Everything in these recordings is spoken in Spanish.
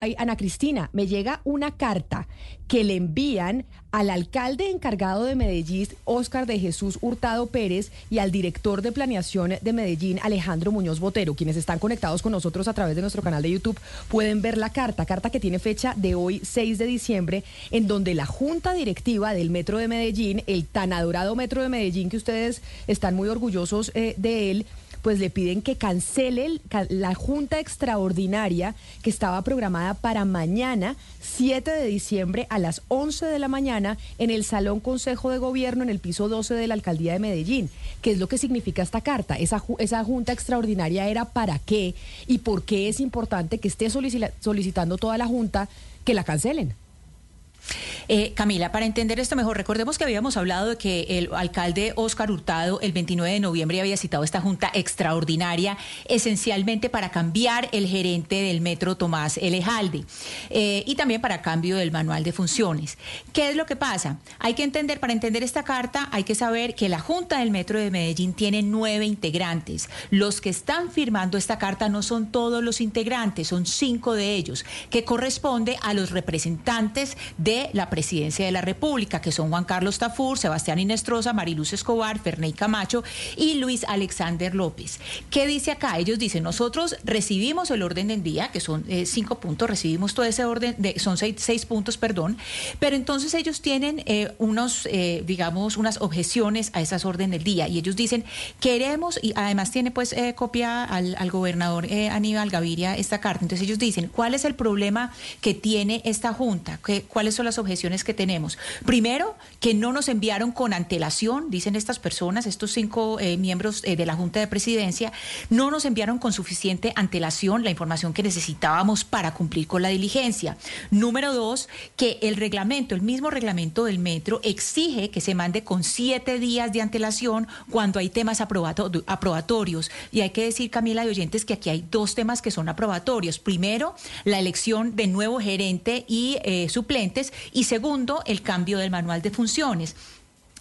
Ana Cristina, me llega una carta que le envían al alcalde encargado de Medellín, Óscar de Jesús Hurtado Pérez, y al director de planeación de Medellín, Alejandro Muñoz Botero. Quienes están conectados con nosotros a través de nuestro canal de YouTube pueden ver la carta, carta que tiene fecha de hoy, 6 de diciembre, en donde la junta directiva del Metro de Medellín, el tan adorado Metro de Medellín, que ustedes están muy orgullosos eh, de él, pues le piden que cancele la junta extraordinaria que estaba programada para mañana, 7 de diciembre, a las 11 de la mañana, en el Salón Consejo de Gobierno, en el piso 12 de la Alcaldía de Medellín. ¿Qué es lo que significa esta carta? Esa, esa junta extraordinaria era para qué y por qué es importante que esté solicitando toda la junta que la cancelen. Eh, Camila, para entender esto mejor, recordemos que habíamos hablado de que el alcalde Óscar Hurtado el 29 de noviembre había citado esta junta extraordinaria esencialmente para cambiar el gerente del metro Tomás Elejalde eh, y también para cambio del manual de funciones. ¿Qué es lo que pasa? Hay que entender, para entender esta carta, hay que saber que la junta del metro de Medellín tiene nueve integrantes. Los que están firmando esta carta no son todos los integrantes, son cinco de ellos, que corresponde a los representantes de la presidencia de la República, que son Juan Carlos Tafur, Sebastián Inestrosa, Mariluz Escobar, Ferney Camacho y Luis Alexander López. ¿Qué dice acá? Ellos dicen, nosotros recibimos el orden del día, que son eh, cinco puntos, recibimos todo ese orden, de, son seis, puntos, perdón, pero entonces ellos tienen eh, unos, eh, digamos, unas objeciones a esas orden del día y ellos dicen, queremos, y además tiene pues copia al, al gobernador Aníbal Gaviria esta carta, entonces ellos dicen, ¿cuál es el problema que tiene esta junta? ¿Cuáles las objeciones? que tenemos. Primero, que no nos enviaron con antelación, dicen estas personas, estos cinco eh, miembros eh, de la Junta de Presidencia, no nos enviaron con suficiente antelación la información que necesitábamos para cumplir con la diligencia. Número dos, que el reglamento, el mismo reglamento del metro, exige que se mande con siete días de antelación cuando hay temas aprobatorios. Y hay que decir, Camila de Oyentes, que aquí hay dos temas que son aprobatorios. Primero, la elección de nuevo gerente y eh, suplentes. Y segundo, el cambio del manual de funciones.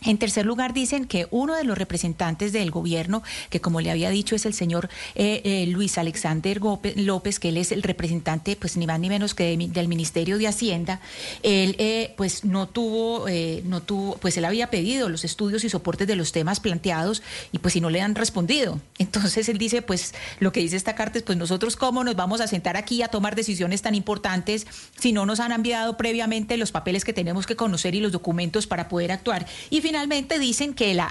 En tercer lugar, dicen que uno de los representantes del gobierno, que como le había dicho es el señor eh, eh, Luis Alexander López, que él es el representante, pues ni más ni menos que del Ministerio de Hacienda, él eh, pues no tuvo, no tuvo, pues él había pedido los estudios y soportes de los temas planteados y pues si no le han respondido. Entonces él dice, pues lo que dice esta carta es, pues nosotros cómo nos vamos a sentar aquí a tomar decisiones tan importantes si no nos han enviado previamente los papeles que tenemos que conocer y los documentos para poder actuar. Y finalmente dicen que la,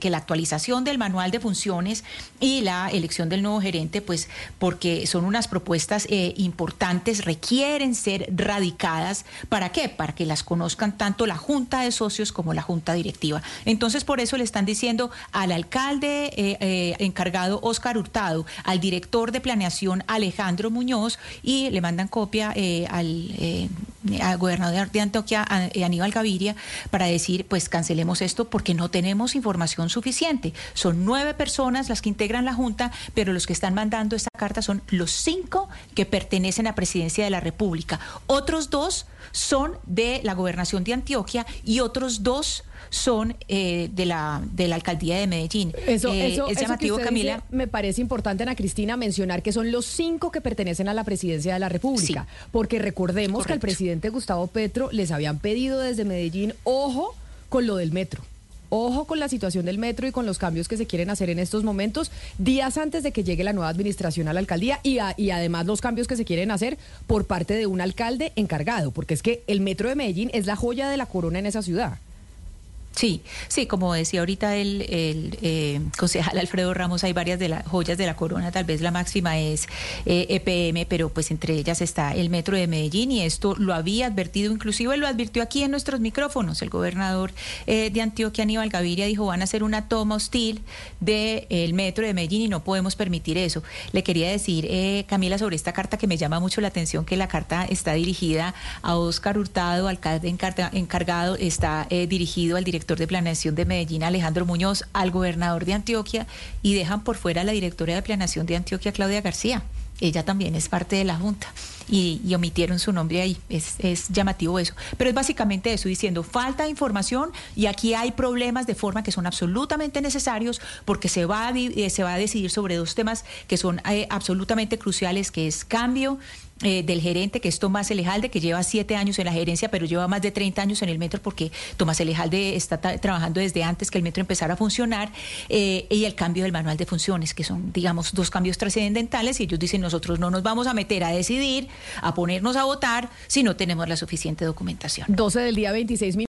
que la actualización del manual de funciones y la elección del nuevo gerente, pues porque son unas propuestas eh, importantes, requieren ser radicadas. ¿Para qué? Para que las conozcan tanto la Junta de Socios como la Junta Directiva. Entonces, por eso le están diciendo al alcalde eh, eh, encargado Oscar Hurtado, al director de planeación Alejandro Muñoz y le mandan copia al, al gobernador de Antioquia, Aníbal Gaviria, para decir, pues cancelemos esto porque no tenemos información suficiente. Son nueve personas las que integran la Junta, pero los que están mandando esta carta son los cinco que pertenecen a Presidencia de la República. Otros dos son de la Gobernación de Antioquia y otros dos son eh, de la de la alcaldía de Medellín. Eso, eh, eso es llamativo, Camila. me parece importante, Ana Cristina, mencionar que son los cinco que pertenecen a la presidencia de la República. Porque recordemos que al presidente Gustavo Petro les habían pedido desde Medellín, ojo, con lo del metro. Ojo con la situación del metro y con los cambios que se quieren hacer en estos momentos, días antes de que llegue la nueva administración a la alcaldía y, además los cambios que se quieren hacer por parte de un alcalde encargado, porque es que el metro de Medellín es la joya de la corona en esa ciudad. Sí, sí, como decía ahorita el, el eh, concejal Alfredo Ramos, hay varias de las joyas de la corona, tal vez la máxima es EPM, eh, e pero pues entre ellas está el Metro de Medellín y esto lo había advertido, inclusive lo advirtió aquí en nuestros micrófonos, el gobernador eh, de Antioquia, Aníbal Gaviria, dijo van a hacer una toma hostil del Metro de Medellín y no podemos permitir eso. Le quería decir, Camila, sobre esta carta que me llama mucho la atención, que la carta está dirigida a Óscar Hurtado, alcalde encargado, está dirigido al director de planeación de Medellín, Alejandro Muñoz, al gobernador de Antioquia y dejan por fuera a la directora de planeación de Antioquia, Claudia García. Ella también es parte de la Junta. Y, omitieron su nombre ahí. Es, es, llamativo eso. Pero es básicamente eso, diciendo falta de información y aquí hay problemas de forma que son absolutamente necesarios porque se va a, eh, se va a decidir sobre dos temas que son eh, absolutamente cruciales, que es cambio eh, del gerente, que es Tomás Elejalde, que lleva siete años en la gerencia, pero lleva más de 30 años en el metro porque Tomás Elejalde está trabajando desde antes que el metro empezara a funcionar, eh, y el cambio del manual de funciones, que son, digamos, dos cambios trascendentales, y ellos dicen, nosotros no nos vamos a meter a decidir, a ponernos a votar, si no tenemos la suficiente documentación. 12 del día 26